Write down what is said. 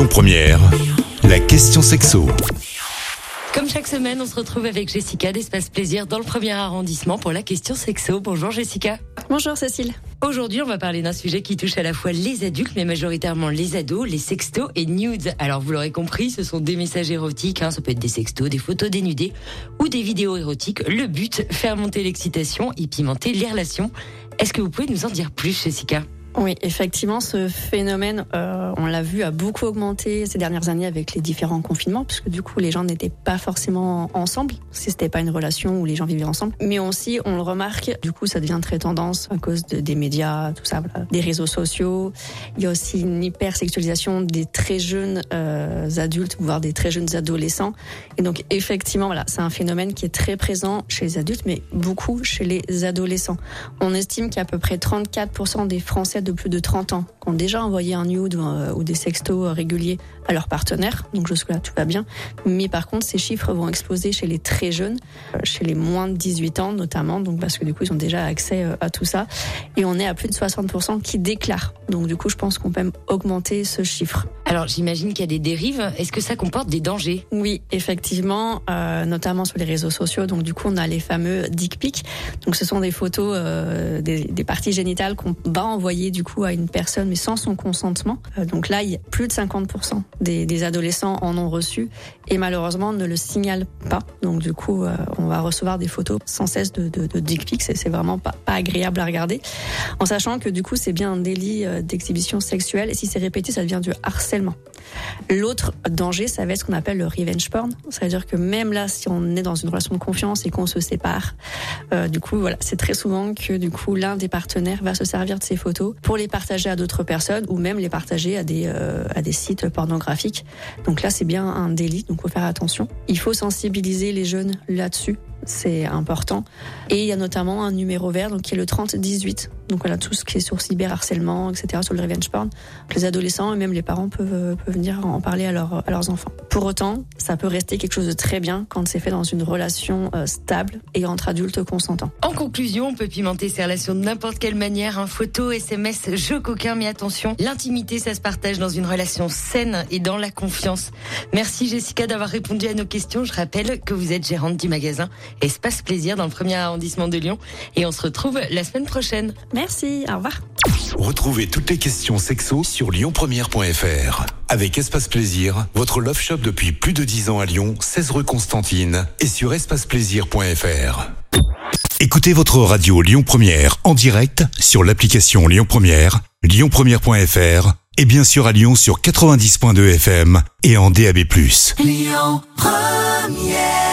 Lyon Première, la question sexo. Comme chaque semaine, on se retrouve avec Jessica d'Espace Plaisir dans le premier arrondissement pour la question sexo. Bonjour Jessica. Bonjour Cécile. Aujourd'hui, on va parler d'un sujet qui touche à la fois les adultes, mais majoritairement les ados, les sextos et nudes. Alors, vous l'aurez compris, ce sont des messages érotiques. Hein, ça peut être des sextos, des photos dénudées ou des vidéos érotiques. Le but, faire monter l'excitation et pimenter les relations. Est-ce que vous pouvez nous en dire plus, Jessica? Oui, effectivement, ce phénomène, euh, on l'a vu, a beaucoup augmenté ces dernières années avec les différents confinements, puisque du coup, les gens n'étaient pas forcément ensemble, si c'était pas une relation où les gens vivaient ensemble. Mais aussi, on le remarque, du coup, ça devient très tendance à cause de, des médias, tout ça, des réseaux sociaux. Il y a aussi une hypersexualisation des très jeunes euh, adultes, voire des très jeunes adolescents. Et donc, effectivement, voilà, c'est un phénomène qui est très présent chez les adultes, mais beaucoup chez les adolescents. On estime qu'il y a à peu près 34% des Français de plus de 30 ans qui ont déjà envoyé un nude euh, ou, des sextos réguliers à leur partenaire. Donc jusque-là, tout va bien. Mais par contre, ces chiffres vont exploser chez les très jeunes, euh, chez les moins de 18 ans notamment, donc parce que du coup, ils ont déjà accès euh, à tout ça. Et on est à plus de 60% qui déclarent. Donc du coup, je pense qu'on peut même augmenter ce chiffre. Alors j'imagine qu'il y a des dérives. Est-ce que ça comporte des dangers? Oui, effectivement, euh, notamment sur les réseaux sociaux. Donc du coup, on a les fameux dick pics. Donc ce sont des photos euh, des, des, parties génitales qu'on va envoyer du coup à une personne, mais sans son consentement. Euh, donc là, il y a plus de 50% des, adolescents en ont reçu et malheureusement ne le signalent pas. Donc du coup, euh, on va recevoir des photos sans cesse de, dick pics et c'est vraiment pas, agréable à regarder. En sachant que du coup, c'est bien un délit euh, d'exhibition sexuelle et si c'est répété, ça devient du harcèlement L'autre danger, ça va être ce qu'on appelle le revenge porn. C'est-à-dire que même là, si on est dans une relation de confiance et qu'on se sépare, du coup, voilà, c'est très souvent que du coup l'un des partenaires va se servir de ces photos pour les partager à d'autres personnes ou même les partager à des euh, à des sites pornographiques. Donc là, c'est bien un délit, donc faut faire attention. Il faut sensibiliser les jeunes là-dessus c'est important. Et il y a notamment un numéro vert, donc qui est le 3018. Donc voilà, tout ce qui est sur cyberharcèlement, etc., sur le revenge porn. Les adolescents et même les parents peuvent, peuvent venir en parler à, leur, à leurs enfants. Pour autant, ça peut rester quelque chose de très bien quand c'est fait dans une relation euh, stable et entre adultes consentants. En conclusion, on peut pimenter ces relations de n'importe quelle manière, un photo, SMS, jeu coquin, mais attention, l'intimité, ça se partage dans une relation saine et dans la confiance. Merci Jessica d'avoir répondu à nos questions. Je rappelle que vous êtes gérante du magasin Espace Plaisir dans le premier arrondissement de Lyon. Et on se retrouve la semaine prochaine. Merci, au revoir. Retrouvez toutes les questions sexo sur lyonpremière.fr. Avec Espace Plaisir, votre love shop depuis plus de 10 ans à Lyon, 16 rue Constantine et sur espaceplaisir.fr. Écoutez votre radio Lyon Première en direct sur l'application Lyon Première, lyonpremière.fr et bien sûr à Lyon sur 90.2 FM et en DAB+. Lyon Première